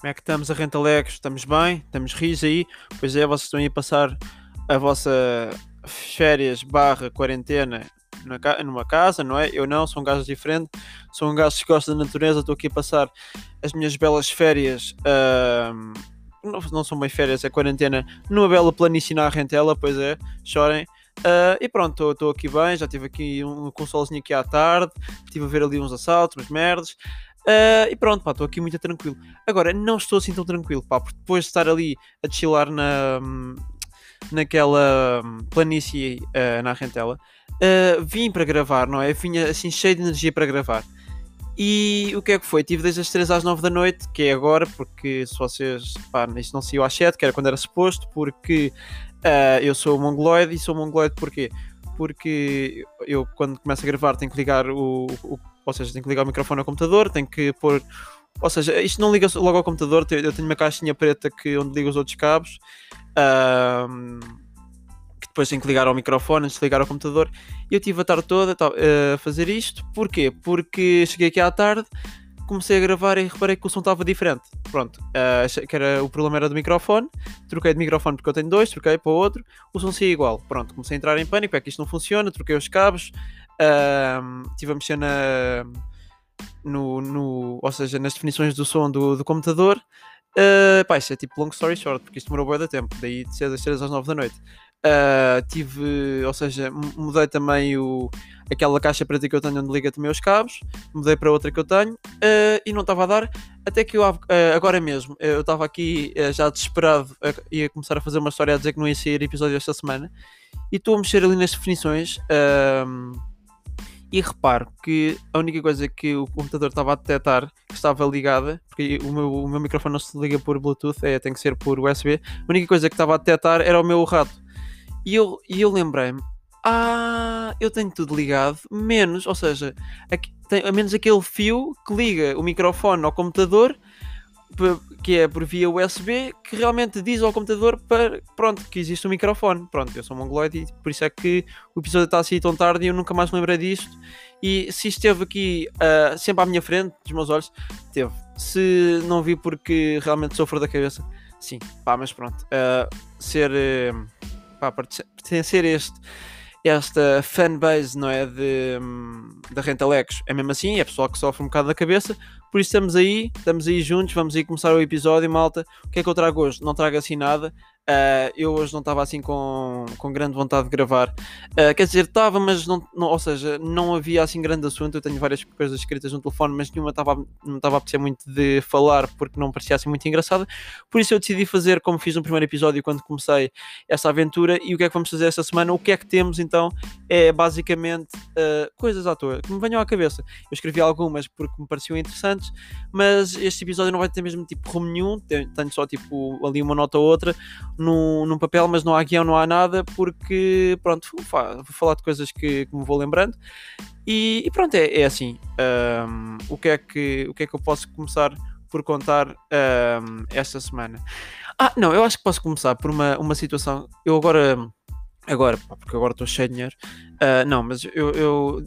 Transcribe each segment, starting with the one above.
Como é que estamos a Rentalegos? Estamos bem? Estamos rios aí? Pois é, vocês estão aí a passar a vossa férias barra quarentena numa casa, não é? Eu não, sou um gajo diferente, sou um gajo que gosta da natureza, estou aqui a passar as minhas belas férias, não, são bem férias, é quarentena, numa bela planície na Rentela, pois é, chorem. Uh, e pronto, estou aqui bem, já tive aqui um consolezinho aqui à tarde, estive a ver ali uns assaltos, umas merdas. Uh, e pronto, pá, estou aqui muito tranquilo. Agora, não estou assim tão tranquilo, pá, porque depois de estar ali a chilar na, naquela planície uh, na Rentela, uh, vim para gravar, não é? Vinha assim cheio de energia para gravar. E o que é que foi? Tive desde as 3 às 9 da noite, que é agora, porque se vocês. Pá, isto não saiu às 7, que era quando era suposto, porque uh, eu sou mongoloide e sou mongoloide porquê? Porque eu, quando começo a gravar, tenho que ligar o, o. Ou seja, tenho que ligar o microfone ao computador, tenho que pôr. Ou seja, isto não liga logo ao computador, eu tenho uma caixinha preta que, onde liga os outros cabos. Uh, depois tenho que ligar ao microfone antes de ligar ao computador. E eu tive a tarde toda uh, a fazer isto. Porquê? Porque cheguei aqui à tarde, comecei a gravar e reparei que o som estava diferente. Pronto, uh, que era, o problema era do microfone. Troquei de microfone porque eu tenho dois, troquei para outro. O som saía igual. Pronto, comecei a entrar em pânico, é que isto não funciona. Troquei os cabos, uh, estive a mexer na. No, no, ou seja, nas definições do som do, do computador. Uh, pá, isso é tipo long story short, porque isto demorou bem da tempo, daí de ser das 3 às 9 da noite. Uh, tive, ou seja, mudei também o, aquela caixa preta que eu tenho onde liga também os cabos, mudei para outra que eu tenho uh, e não estava a dar, até que eu uh, agora mesmo, eu estava aqui já desesperado, ia começar a fazer uma história a dizer que não ia sair episódio esta semana e estou a mexer ali nas definições e reparo que a única coisa que o computador estava a detectar que estava ligada, porque o meu, o meu microfone não se liga por Bluetooth, é, tem que ser por USB, a única coisa que estava a detectar era o meu rato. E eu, e eu lembrei-me, ah, eu tenho tudo ligado, menos, ou seja, aqui, tem, menos aquele fio que liga o microfone ao computador, que é por via USB, que realmente diz ao computador para, pronto, que existe um microfone. Pronto, eu sou mongoloide e por isso é que o episódio está assim tão tarde e eu nunca mais me lembrei disto. E se esteve aqui uh, sempre à minha frente, dos meus olhos, teve. Se não vi porque realmente sofro da cabeça, sim, pá, mas pronto. Uh, ser. Uh, pá, pertencer a este, esta fanbase, não é? De, hum, da Rentalex. É mesmo assim, é pessoal que sofre um bocado da cabeça. Por isso estamos aí, estamos aí juntos, vamos aí começar o episódio, malta. O que é que eu trago hoje? Não trago assim nada. Uh, eu hoje não estava assim com, com grande vontade de gravar. Uh, quer dizer, estava, mas não, não, ou seja, não havia assim grande assunto. Eu tenho várias coisas escritas no telefone, mas nenhuma estava, não estava a apetecer muito de falar porque não parecia assim muito engraçada. Por isso eu decidi fazer como fiz no primeiro episódio quando comecei essa aventura. E o que é que vamos fazer esta semana? O que é que temos então? É basicamente uh, coisas à toa que me venham à cabeça. Eu escrevi algumas porque me pareciam interessantes, mas este episódio não vai ter mesmo tipo rumo nenhum. Tenho só tipo ali uma nota ou outra num, num papel, mas não há guião, não há nada, porque pronto, vou falar de coisas que, que, me vou lembrando. E, e pronto, é, é assim. Um, o, que é que, o que é que eu posso começar por contar um, esta semana? Ah, não, eu acho que posso começar por uma, uma situação. Eu agora, agora, porque agora estou cheio de dinheiro. Uh, não, mas eu, eu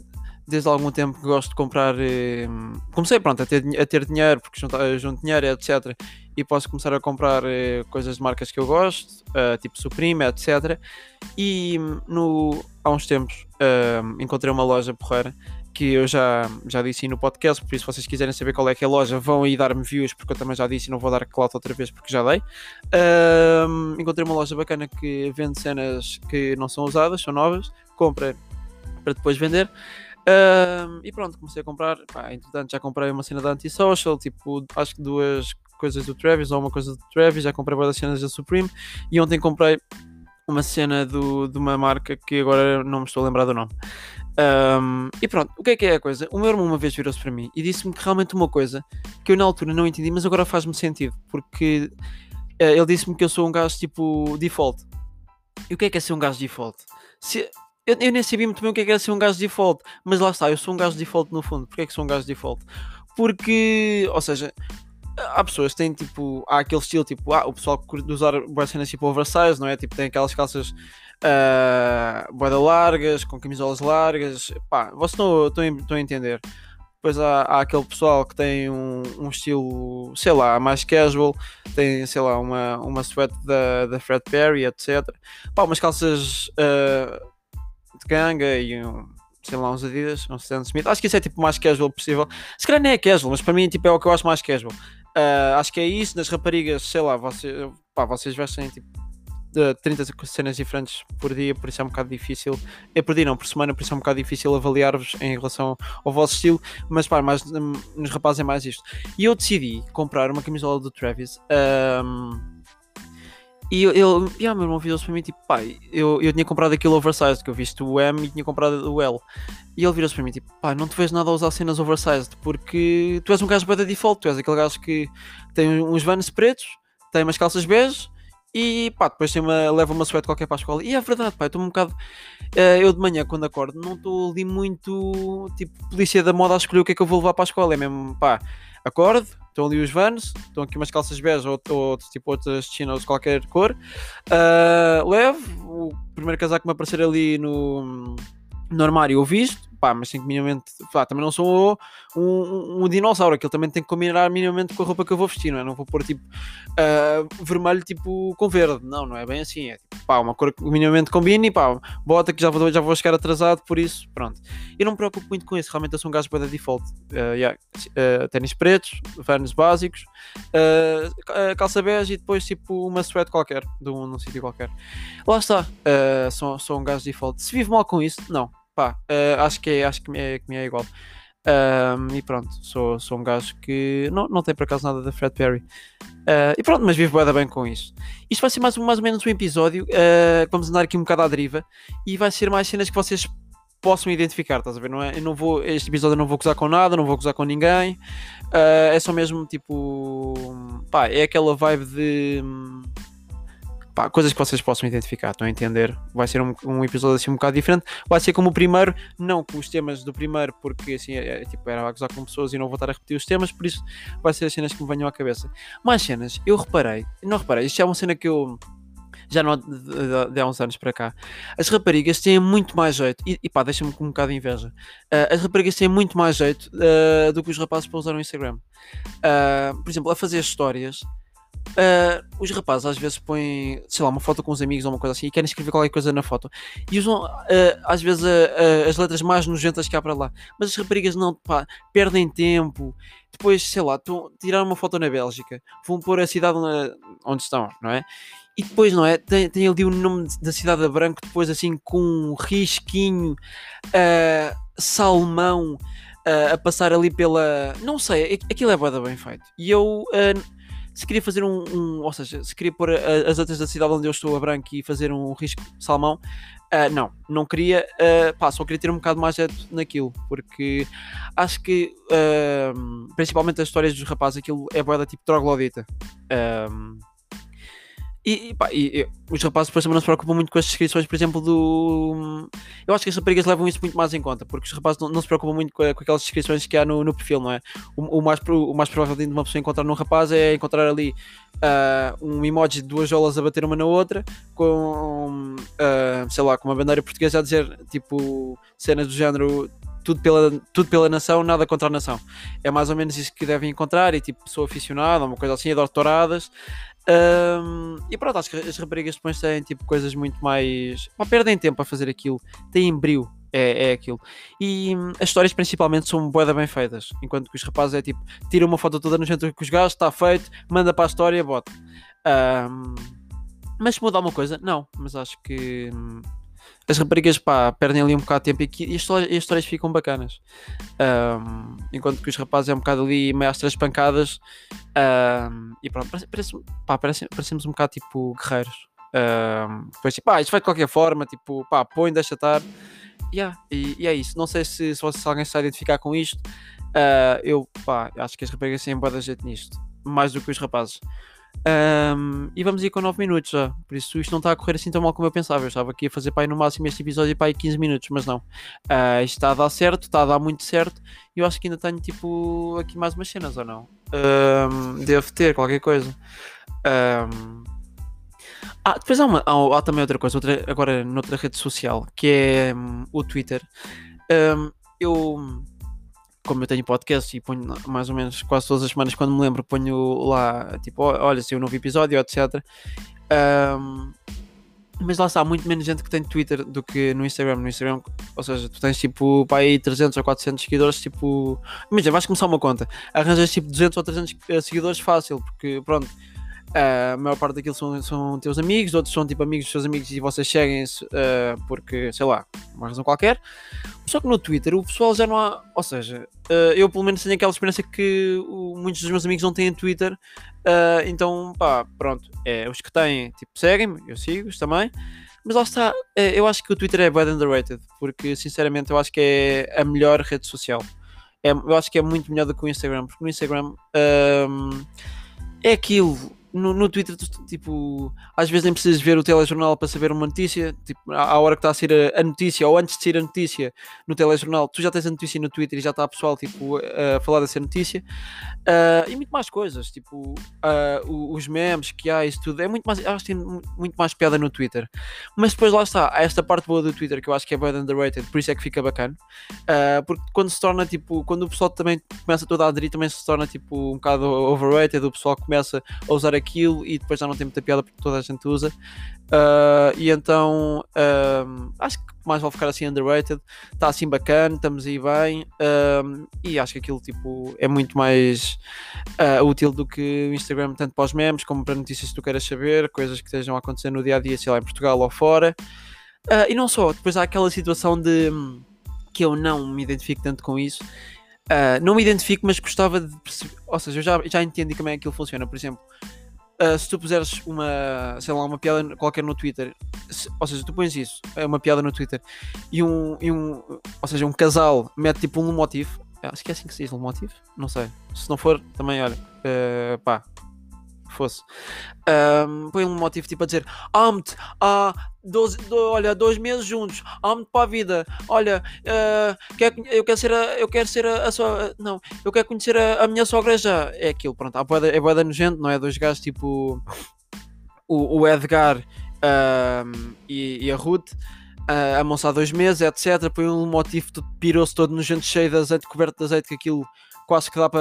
desde algum tempo que gosto de comprar. Eh, comecei pronto, a, ter, a ter dinheiro, porque junto, junto dinheiro, etc. E posso começar a comprar eh, coisas de marcas que eu gosto, uh, tipo Supreme, etc. E no, há uns tempos uh, encontrei uma loja porreira que eu já, já disse no podcast, por isso se vocês quiserem saber qual é que é a loja, vão aí dar-me views, porque eu também já disse e não vou dar clout outra vez porque já dei. Uh, encontrei uma loja bacana que vende cenas que não são usadas, são novas, compra para depois vender. Um, e pronto, comecei a comprar. Pá, entretanto, já comprei uma cena da Antisocial, tipo, acho que duas coisas do Travis ou uma coisa do Travis. Já comprei várias cenas da Supreme. E ontem comprei uma cena do, de uma marca que agora não me estou a lembrar do nome. Um, e pronto, o que é que é a coisa? O meu irmão uma vez virou-se para mim e disse-me que realmente uma coisa que eu na altura não entendi, mas agora faz-me sentido, porque uh, ele disse-me que eu sou um gajo tipo default. E o que é que é ser um gajo default? Se, eu, eu, nem sabia muito bem o que é que era ser um gajo default, mas lá está, eu sou um gajo default no fundo. Porquê é que sou um gajo default? Porque, ou seja, há pessoas que têm tipo, há aquele estilo tipo, ah, o pessoal que curte usar boas cenas tipo oversize, não é? Tipo, tem aquelas calças uh, boeda largas, com camisolas largas, pá, vocês estão, estão a entender. Depois há, há aquele pessoal que tem um, um, estilo, sei lá, mais casual, tem, sei lá, uma, uma sweat da, da Fred Perry, etc. Pá, umas calças uh, de ganga e um, sei lá, uns Adidas, um Stan Smith. Acho que isso é tipo mais casual possível. Se calhar nem é casual, mas para mim tipo, é o que eu acho mais casual. Uh, acho que é isso. Nas raparigas, sei lá, vocês, pá, vocês vestem tipo de 30 cenas diferentes por dia, por isso é um bocado difícil. É por dia, não, por semana, por isso é um bocado difícil avaliar-vos em relação ao vosso estilo. Mas pá, mais, hum, nos rapazes é mais isto. E eu decidi comprar uma camisola do Travis. Um, e ele, yeah, meu irmão virou-se para mim tipo, pai, eu, eu tinha comprado aquilo oversized, que eu visto o M e tinha comprado o L. E ele virou-se para mim tipo, pai, não te vês nada a usar cenas oversized, porque tu és um gajo bem da default, tu és aquele gajo que tem uns vans pretos, tem umas calças bege e pá, depois tem uma, leva uma suéte qualquer para a escola. E é verdade, pá, estou um bocado. Uh, eu de manhã, quando acordo, não estou ali muito tipo polícia da moda a escolher o que é que eu vou levar para a escola. É mesmo, pá, acordo, estão ali os vans, estão aqui umas calças bege ou, ou tipo outras chinos qualquer cor. Uh, levo o primeiro casaco que me aparecer ali no, no armário, eu visto pá, mas tenho que minimamente, pá, também não sou um, um, um, dinossauro, aquilo também tem que combinar minimamente com a roupa que eu vou vestir, não é? Não vou pôr tipo uh, vermelho tipo com verde, não, não é bem assim, é tipo, pá, uma cor que minimamente combine e pá, bota que já vou, já vou chegar atrasado, por isso, pronto. Eu não me preocupo muito com isso, realmente eu sou um gajo para default, uh, yeah, uh, ténis pretos, vernos básicos, uh, calça bege e depois tipo uma sweat qualquer, de um, num sítio qualquer. Lá está, sou, sou um gajo default. Se vivo mal com isso, não pá, uh, acho que é, acho que me é, que me é igual. Um, e pronto, sou, sou um gajo que não, não tem por acaso nada da Fred Perry. Uh, e pronto, mas vivo bem, bem com isso. Isto vai ser mais, mais ou menos um episódio. Uh, vamos andar aqui um bocado à deriva e vai ser mais cenas que vocês possam identificar, estás a ver? Não é? Eu não vou, este episódio eu não vou gozar com nada, não vou gozar com ninguém. Uh, é só mesmo tipo. Pá, é aquela vibe de pá, coisas que vocês possam identificar, estão a entender? Vai ser um, um, episódio assim um bocado diferente. Vai ser como o primeiro, não com os temas do primeiro, porque assim é, é, tipo, era a gozar com pessoas e não vou estar a repetir os temas, por isso vai ser as cenas que me venham à cabeça. Mais cenas, eu reparei, não reparei, isto é uma cena que eu já não de, de, de, há uns anos para cá. As raparigas têm muito mais jeito, e, e pá, deixa-me com um bocado de inveja. Uh, as raparigas têm muito mais jeito uh, do que os rapazes para usar o Instagram. Uh, por exemplo, a fazer histórias Uh, os rapazes às vezes põem, sei lá, uma foto com os amigos ou uma coisa assim e querem escrever qualquer coisa na foto e usam uh, às vezes uh, as letras mais nojentas que há para lá, mas as raparigas não, pá, perdem tempo. Depois, sei lá, tiraram uma foto na Bélgica, vão pôr a cidade onde estão, não é? E depois, não é? Tem, tem ali o nome da cidade a branco, depois assim com um risquinho, salmão a passar ali pela. Não sei, aquilo é boda bem feito. E eu se queria fazer um, um, ou seja, se queria pôr as letras da cidade onde eu estou a branco e fazer um risco salmão, uh, não, não queria, uh, pá, só queria ter um bocado mais jeito naquilo, porque acho que uh, principalmente as histórias dos rapazes, aquilo é boeda tipo troglodita. E, pá, e, e, os rapazes depois também não se preocupam muito com as descrições, por exemplo, do. Eu acho que as raparigas levam isso muito mais em conta, porque os rapazes não, não se preocupam muito com, com, aquelas descrições que há no, no perfil, não é? O, o, mais, o mais provável de uma pessoa encontrar num rapaz é encontrar ali uh, um emoji de duas jolas a bater uma na outra, com, uh, sei lá, com uma bandeira portuguesa a dizer tipo cenas do género tudo pela, tudo pela nação, nada contra a nação. É mais ou menos isso que devem encontrar. E tipo, sou aficionado, uma coisa assim, adoro touradas. Um, e pronto, acho que as raparigas depois têm tipo coisas muito mais. Pá, perdem tempo a fazer aquilo, têm brilho, é, é aquilo. E hum, as histórias principalmente são boeda bem feitas, enquanto que os rapazes é tipo, tira uma foto toda no centro com os gajos, está feito, manda para a história, bota. Um, mas se mudar uma coisa, não, mas acho que. Hum, as raparigas pá, perdem ali um bocado de tempo e, aqui, e as, histórias, as histórias ficam bacanas. Um, enquanto que os rapazes é um bocado ali meio às três pancadas um, e pronto, parece, parece, pá, parece, parecemos um bocado tipo guerreiros. Um, depois tipo, ah, isto vai de qualquer forma, tipo, pá, põe, deixa estar. Yeah, e, e é isso. Não sei se, se, se alguém se identificar com isto. Uh, eu pá, acho que as raparigas têm boa jeito nisto, mais do que os rapazes. Um, e vamos ir com 9 minutos já. Por isso isto não está a correr assim tão mal como eu pensava. Eu estava aqui a fazer para no máximo este episódio para aí 15 minutos, mas não. Uh, isto está a dar certo, está a dar muito certo. E eu acho que ainda tenho tipo aqui mais umas cenas ou não. Um, devo ter qualquer coisa. Um, ah, depois há, uma, há, há, também outra coisa, outra, agora noutra rede social, que é um, o Twitter. eu como eu tenho podcast e ponho mais ou menos quase todas as semanas, quando me lembro, ponho lá, tipo, olha, se um novo episódio, etc. Um, mas lá está, muito menos gente que tem Twitter do que no Instagram. No Instagram, ou seja, tu tens tipo para aí 300 ou 400 seguidores. Tipo, imagina, vais começar uma conta, arranjas tipo 200 ou 300 eh, seguidores fácil, porque pronto, a maior parte daquilo são, são teus amigos, outros são tipo amigos dos seus amigos e vocês seguem-se uh, porque, sei lá, uma razão qualquer. Só que no Twitter o pessoal já não há. Ou seja, uh, eu pelo menos tenho aquela experiência que o, muitos dos meus amigos não têm Twitter. Uh, então, pá, pronto. É, os que têm, tipo, seguem-me, eu sigo-os também. Mas lá está, eu acho que o Twitter é bad underrated, porque sinceramente eu acho que é a melhor rede social. É, eu acho que é muito melhor do que o Instagram, porque no Instagram um, é aquilo no, no Twitter, tipo, às vezes nem precisas ver o telejornal para saber uma notícia. Tipo, à, hora que está a sair a, a, notícia, ou antes de sair a notícia no telejornal, tu já tens a notícia no Twitter e já está a pessoal tipo, a, a falar dessa notícia. Uh, e muito mais coisas, tipo, uh, os memes que há, isso tudo. É muito mais, acho que tem muito mais piada no Twitter. Mas depois lá está, há esta parte boa do Twitter que eu acho que é bem underrated, por isso é que fica bacana. Uh, porque quando se torna, tipo, quando o pessoal também começa todo a aderir, também se torna, tipo, um bocado overrated, o pessoal começa a usar aquilo e depois já não tem muita piada porque toda a gente usa. Uh, e então uh, acho que mais vale ficar assim underrated. Está assim bacana, estamos aí bem. Uh, e acho que aquilo tipo, é muito mais útil do que o Instagram, tanto para os memes como para notícias que tu queiras saber, coisas que estejam a acontecer no dia a dia, sei lá, em Portugal ou fora. e não só, depois há aquela situação de que eu não me identifico tanto com isso. não me identifico, mas gostava de perceber. Ou seja, eu já, já entendi como é que aquilo funciona. Por exemplo, Uh, se tu puseres uma, sei lá, uma piada qualquer no Twitter, se, ou seja, tu pões isso, é uma piada no Twitter, e um, e um ou seja, um casal mete tipo um motivo, acho que é assim que se diz, motivo, não sei, se não for, também, olha, uh, pá, fosse. Um, põe um motivo tipo a dizer amo-te há 12, do, olha, dois meses juntos, amo-te para a vida, olha, uh, quer, eu quero ser a, eu quero ser a, a sua, não, eu quero conhecer a, a minha sogra já. É aquilo, pronto, a boeda, é boeda nojento, não é? Dois gajos tipo o, o Edgar e, e, a Ruth. Uh, amam-se há dois meses, etc. Põe um motivo, pirou-se todo nojento, cheio de azeite, coberto de azeite, que aquilo quase que dá para.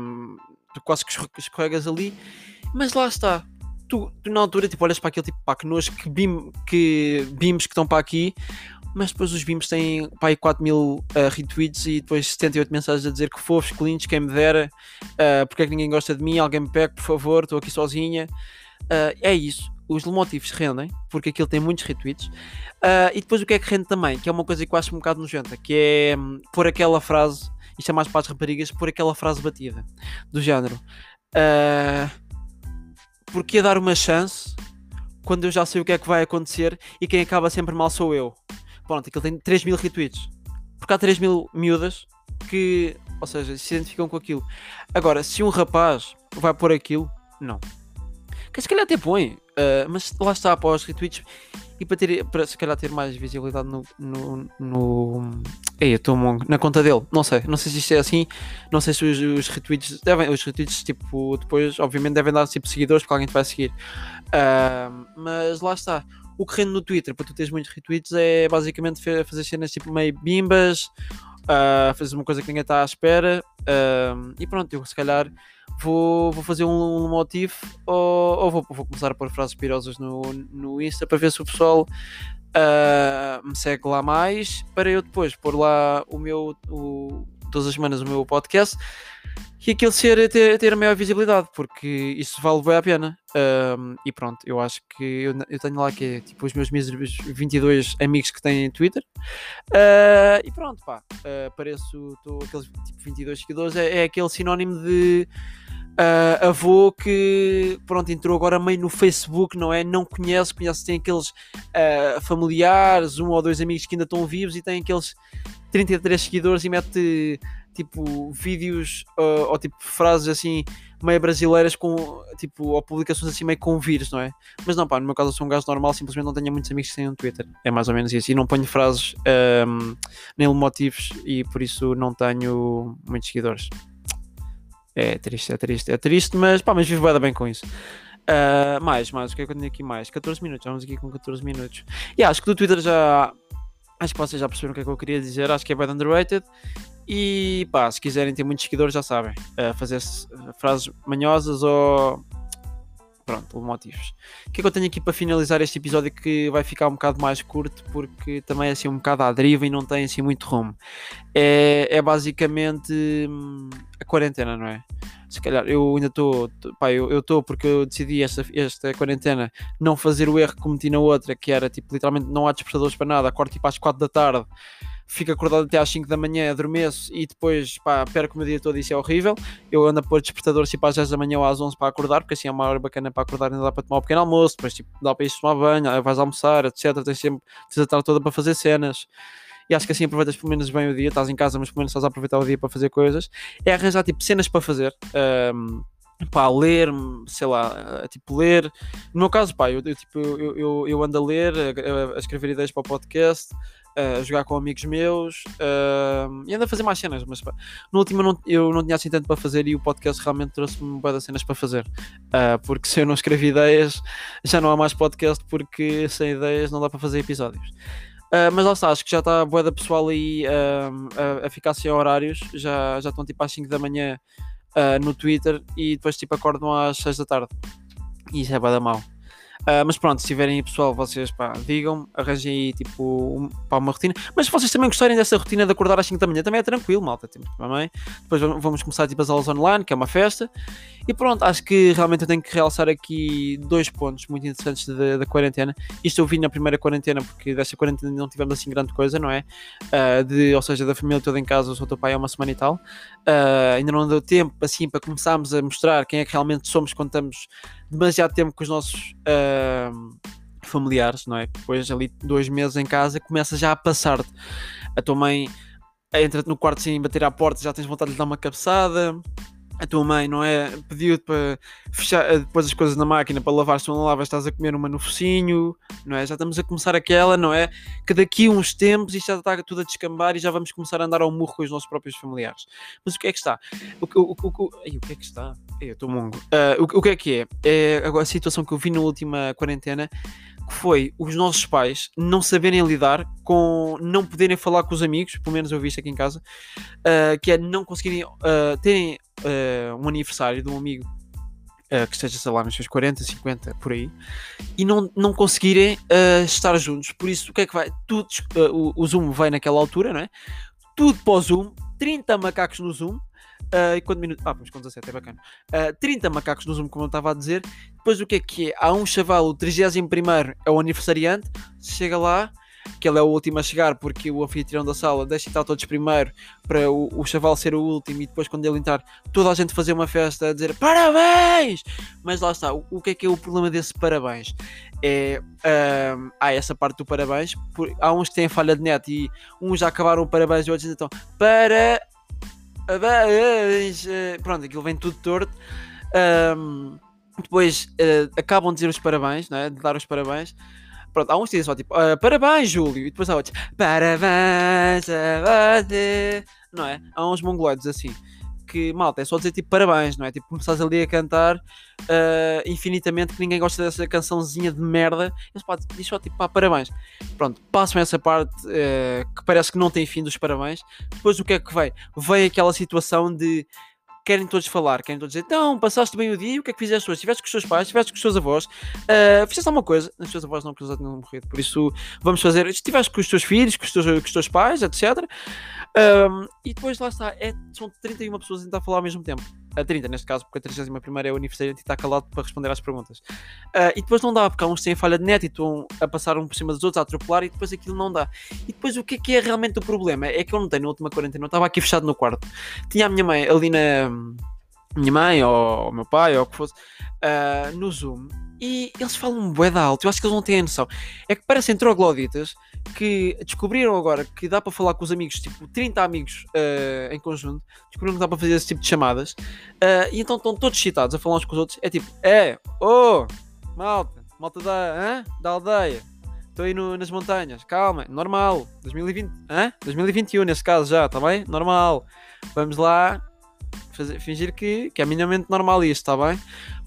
Um, quase que escorregas ali mas lá está. Tu, tu na altura tipo, olhas para aquele tipo, pá, que nojo, que, bim, que bims que estão para aqui, mas depois os bims têm pá, aí 4 mil uh, retweets e depois 78 mensagens a dizer que fofos, que lindos, quem me dera, uh, porque é que ninguém gosta de mim, alguém me pega, por favor, estou aqui sozinha. Uh, é isso. Os motivos rendem, porque aquilo tem muitos retweets. Uh, e depois o que é que rende também, que é uma coisa que eu acho um bocado nojenta, que é um, pôr aquela frase, isto é mais para as raparigas, pôr aquela frase batida, do género. Uh, porque dar uma chance quando eu já sei o que é que vai acontecer e quem acaba sempre mal sou eu. Pronto, aquilo tem 3 mil retweets. Porque há 3 mil miúdas que, ou seja, se identificam com aquilo. Agora, se um rapaz vai pôr aquilo, não. Que se calhar até põe, uh, mas lá está, para os retweets e para, ter, para se calhar ter mais visibilidade no. no, no... Ei, eu na conta dele. Não sei, não sei se isto é assim. Não sei se os, os retweets devem. Os retweets, tipo, depois, obviamente, devem dar tipo seguidores porque alguém te vai seguir. Uh, mas lá está. O que rende no Twitter para tu teres muitos retweets é basicamente fazer cenas tipo meio bimbas, uh, fazer uma coisa que ninguém está à espera. Uh, e pronto, eu se calhar vou, vou fazer um, um motivo ou, ou vou, vou, começar a pôr frases pirosas no, no Insta para ver se o pessoal uh, me segue lá mais para eu depois pôr lá o meu o, todas as semanas o meu podcast e aquilo ser ter, ter a maior visibilidade, porque isso vale bem a pena. Um, e pronto, eu acho que eu, eu tenho lá que é tipo os meus míseros 22 amigos que têm Twitter. Uh, e pronto, pá, uh, pareço aqueles tipo 22 seguidores, é, é aquele sinónimo de uh, avô que pronto, entrou agora meio no Facebook, não é? Não conhece, conhece, tem aqueles uh, familiares, um ou dois amigos que ainda estão vivos e tem aqueles 33 seguidores e mete tipo vídeos uh, ou tipo frases assim meio brasileiras com tipo ou publicações assim meio com vírus, não é? Mas não, pá, no meu caso eu sou um gajo normal, simplesmente não tenho muitos amigos que um Twitter. É mais ou menos isso. E não ponho frases um, nem motivos e por isso não tenho muitos seguidores. É triste, é triste, é triste, mas pá, mas vivo bem com isso. Uh, mais, mais, o que é que eu tenho aqui mais? 14 minutos, vamos aqui com 14 minutos. E acho que do Twitter já. Acho que vocês já perceberam o que é que eu queria dizer. Acho que é bem underrated. E pá, se quiserem ter muitos seguidores, já sabem. Uh, fazer frases manhosas ou. Pronto, motivos. O que é que eu tenho aqui para finalizar este episódio que vai ficar um bocado mais curto porque também é assim um bocado à deriva e não tem assim muito rumo. É, é basicamente hum, a quarentena, não é? se calhar eu ainda estou, pá, eu estou porque eu decidi esta, esta quarentena não fazer o erro que cometi na outra, que era tipo, literalmente não há despertadores para nada, acordo tipo às 4 da tarde, fico acordado até às 5 da manhã, adormeço e depois pá, perco o meu dia todo isso é horrível. Eu ando a pôr despertadores tipo às 10 da manhã ou às 11 para acordar, porque assim é uma hora bacana para acordar, ainda dá para tomar um pequeno almoço, depois tipo, dá para ir tomar banho, vais almoçar, etc. Tens sempre, tens a tarde toda para fazer cenas e acho que assim aproveitas pelo menos bem o dia, estás em casa, mas pelo menos estás a aproveitar o dia para fazer coisas, é arranjar tipo cenas para fazer. Um, pá, ler, sei lá, tipo ler. No meu caso, pá, eu, eu tipo, eu, eu, eu, ando a ler, a, a, escrever ideias para o podcast, a jogar com amigos meus uh, e ando a fazer mais cenas, mas pá, no último não, eu não tinha assim tanto para fazer e o podcast realmente trouxe-me de cenas para fazer. Uh, porque se eu não escrevo ideias, já não há mais podcast porque sem ideias não dá para fazer episódios. Uh, mas lá está, acho que já está a boeda pessoal aí uh, a, a, ficar sem horários, já, já estão tipo às 5 da manhã uh, no Twitter e depois tipo acordam às 6 da tarde. E isso é boeda mau. Uh, mas pronto, se tiverem aí pessoal, vocês pá, digam, arranjem aí tipo um, pá, uma rotina. Mas se vocês também gostarem dessa rotina de acordar às 5 da manhã, também é tranquilo, malta. Temos também. Depois vamos começar tipo as aulas online, que é uma festa. E pronto, acho que realmente eu tenho que realçar aqui dois pontos muito interessantes da, quarentena. Isto eu vi na primeira quarentena, porque desta quarentena não tivemos assim grande coisa, não é? Uh, de, ou seja, da família toda em casa, o seu teu pai é uma semana e tal. Uh, ainda não deu tempo assim para começarmos a mostrar quem é que realmente somos quando estamos demasiado tempo com os nossos uh, familiares, não é? Depois ali dois meses em casa começa já a passar-te. A tua mãe entra-te no quarto sem bater à porta, já tens vontade de lhe dar uma cabeçada a tua mãe, não é? Pediu-te para fechar eh, depois as coisas na máquina para lavar, se não lavas, estás a comer uma no focinho, não é? Já estamos a começar aquela, não é? Que daqui a uns tempos isto já está tudo a descambar e já vamos começar a andar ao murro com os nossos próprios familiares. Mas o que é que está? O, o, o, o, o que é que está? Eu estou mongo. Uh, o, o que é que é? É a situação que eu vi na última quarentena que foi os nossos pais não saberem lidar com não poderem falar com os amigos, pelo menos eu vi isto aqui em casa, uh, que é não conseguirem uh, terem um aniversário de um amigo que esteja, sei lá, nos seus 40, 50, por aí, e não, não conseguirem estar juntos. Por isso, o que é que vai? Tudo, o, o Zoom vai naquela altura, não é? Tudo para o Zoom, 30 macacos no Zoom, Uh, e quanto minutos? Ah, mas com 17 é bacana. Uh, 30 macacos no Zoom, como eu estava a dizer. Depois o que é que é? Há um chaval, o 31 é o aniversariante, chega lá, que ele é o último a chegar porque o anfitrião da sala deixa estar todos primeiro para o, o chaval ser o último e depois quando ele entrar toda a gente fazer uma festa a dizer parabéns! Mas lá está, o, o que é que é o problema desse parabéns? É, um, há essa parte do parabéns, por, há uns que têm falha de net e uns já acabaram o parabéns e outros então para Pronto, aquilo vem tudo torto. Um, depois uh, acabam de dizer os parabéns, não é? de dar os parabéns. Pronto, há uns que dizem só tipo uh, parabéns, Júlio, e depois há outros parabéns a você, não é? Há uns mongoloides assim que, malta, é só dizer tipo parabéns, não é? Tipo, começares ali a cantar uh, infinitamente que ninguém gosta dessa cançãozinha de merda. Eles podem dizer só tipo pá, parabéns. Pronto, passam essa parte uh, que parece que não tem fim dos parabéns. Depois o que é que vem? Vem aquela situação de querem todos falar, querem todos dizer, então, passaste bem o dia, o que é que fizeste hoje? Estiveste com os teus pais, estiveste com os teus avós, uh, fizeste alguma coisa, os teus avós não, porque eles já tinham morrido, por isso vamos fazer, estiveste com os teus filhos, com os teus, com os teus pais, etc. Um, e depois lá está, é, são 31 pessoas a tentar falar ao mesmo tempo. A 30 neste caso, porque a 31 é o aniversário e está calado para responder às perguntas. Uh, e depois não dá, porque há uns têm falha de net e estão a passar um por cima dos outros, a atropelar e depois aquilo não dá. E depois o que é que é realmente o problema? É que eu não tenho na última quarentena, eu estava aqui fechado no quarto. Tinha a minha mãe ali na. Minha mãe ou o meu pai ou o que fosse, uh, no Zoom e eles falam bué de alto, eu acho que eles não têm a noção. É que parecem trogloditas que descobriram agora que dá para falar com os amigos, tipo 30 amigos uh, em conjunto, descobriram que dá para fazer esse tipo de chamadas, uh, e então estão todos excitados a falar uns com os outros. É tipo, é, oh, malta, malta da, hein? da aldeia, estou aí no, nas montanhas, calma, normal, 2020, hein? 2021 nesse caso já, está bem? Normal, vamos lá fazer, fingir que, que é minimamente normal isto, está bem?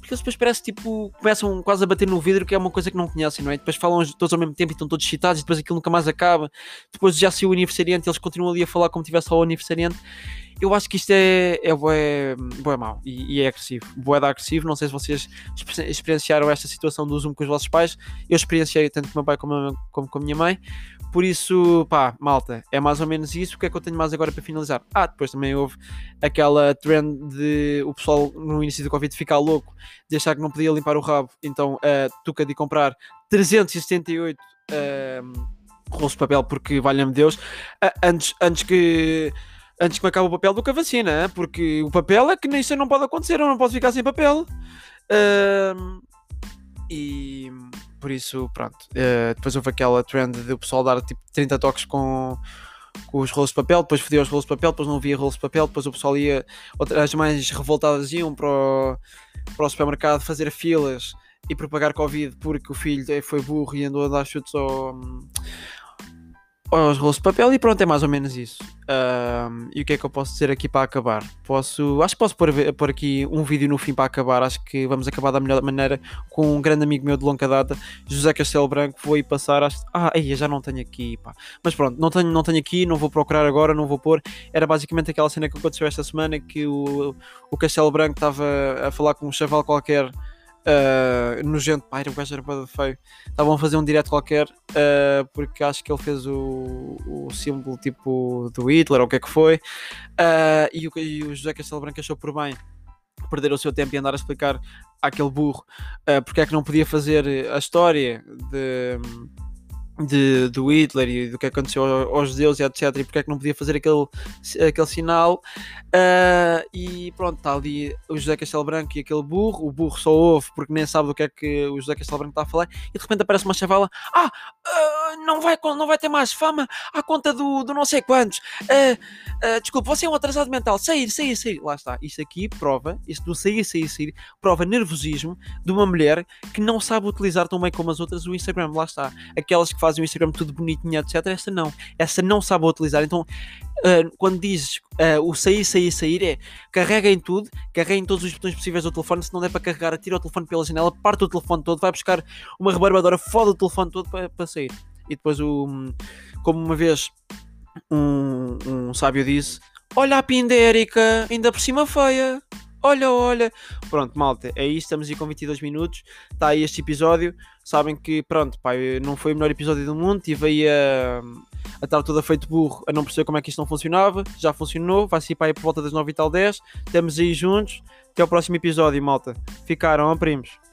Porque eles depois parece tipo, começam quase a bater no vidro, que é uma coisa que não conhecem, não é? Depois falam todos ao mesmo tempo e estão todos excitados, e depois aquilo nunca mais acaba. Depois já se o aniversariante, eles continuam ali a falar como tivesse o aniversariante. Eu acho que isto é, é bué, bué mau e, e é agressivo. Bué da agressivo. Não sei se vocês experienciaram esta situação do Zoom com os vossos pais. Eu experienciei tanto com o meu pai como, como com a minha mãe. Por isso, pá, malta, é mais ou menos isso. O que é que eu tenho mais agora para finalizar? Ah, depois também houve aquela trend de o pessoal no início do Covid ficar louco, de achar que não podia limpar o rabo. Então, uh, tuca de comprar 378 uh, rolos de papel, porque valha-me Deus, uh, antes, antes que antes que me acabe o papel do que a vacina, porque o papel é que isso não pode acontecer, eu não posso ficar sem papel. Uh, e por isso, pronto. Uh, depois houve aquela trend de o pessoal dar tipo 30 toques com, com os rolos de papel, depois fodia os rolos de papel, depois não havia rolos de papel, depois o pessoal ia, as mais revoltadas iam para o, para o supermercado fazer filas e propagar Covid porque o filho foi burro e andou a dar chutes ao, aos rolos de papel e pronto, é mais ou menos isso. Um, e o que é que eu posso dizer aqui para acabar? Posso, acho que posso pôr, pôr aqui um vídeo no fim para acabar. Acho que vamos acabar da melhor maneira com um grande amigo meu de longa data, José Castelo Branco. Vou aí passar. Acho, ah, aí já não tenho aqui, pá. Mas pronto, não tenho, não tenho aqui, não vou procurar agora, não vou pôr. Era basicamente aquela cena que aconteceu esta semana que o, o Castelo Branco estava a falar com um chaval qualquer uh, nojento, pá, o gajo era bada feio. Estavam a fazer um direto qualquer, uh, porque acho que ele fez o, o símbolo tipo do Hitler ou o que é que foi, uh, e, o, e o José Castelo Branco achou por bem perder o seu tempo e andar a explicar àquele burro uh, porque é que não podia fazer a história de de, do Hitler e do que aconteceu aos judeus e etc. E porque é que não podia fazer aquele, aquele sinal. Uh, e pronto, está ali o José Castelo Branco e aquele burro. O burro só ouve porque nem sabe do que é que o José Castelo Branco está a falar. E de repente aparece uma chavala: Ah, uh, não, vai, não vai ter mais fama à conta do, do não sei quantos. Uh, desculpa, você é um atrasado mental. Sair, sair, sair. Lá está. Isto aqui prova, isto do sair, sair, sair, prova nervosismo de uma mulher que não sabe utilizar tão bem como as outras o Instagram. Lá está. Aquelas que fazem o Instagram tudo bonitinho, etc. Essa não. Essa não sabe utilizar. Então, uh, quando dizes uh, o sair, sair, sair, é carrega em tudo, carrega em todos os botões possíveis do telefone. Se não der para carregar, atira o telefone pela janela, parte o telefone todo, vai buscar uma rebarbadora, foda o telefone todo para, para sair. E depois, o, como uma vez um, um sábio disse: Olha a pindérica, ainda por cima feia olha, olha. Pronto, malta, é isso. Estamos aí com 22 minutos. Está aí este episódio. Sabem que, pronto, pá, não foi o melhor episódio do mundo. Estive aí a, a estar toda feito burro, a não perceber como é que isto não funcionava. Já funcionou. Vai ser para aí por volta das 9 e tal 10. Estamos aí juntos. Até o próximo episódio, malta. Ficaram, primos.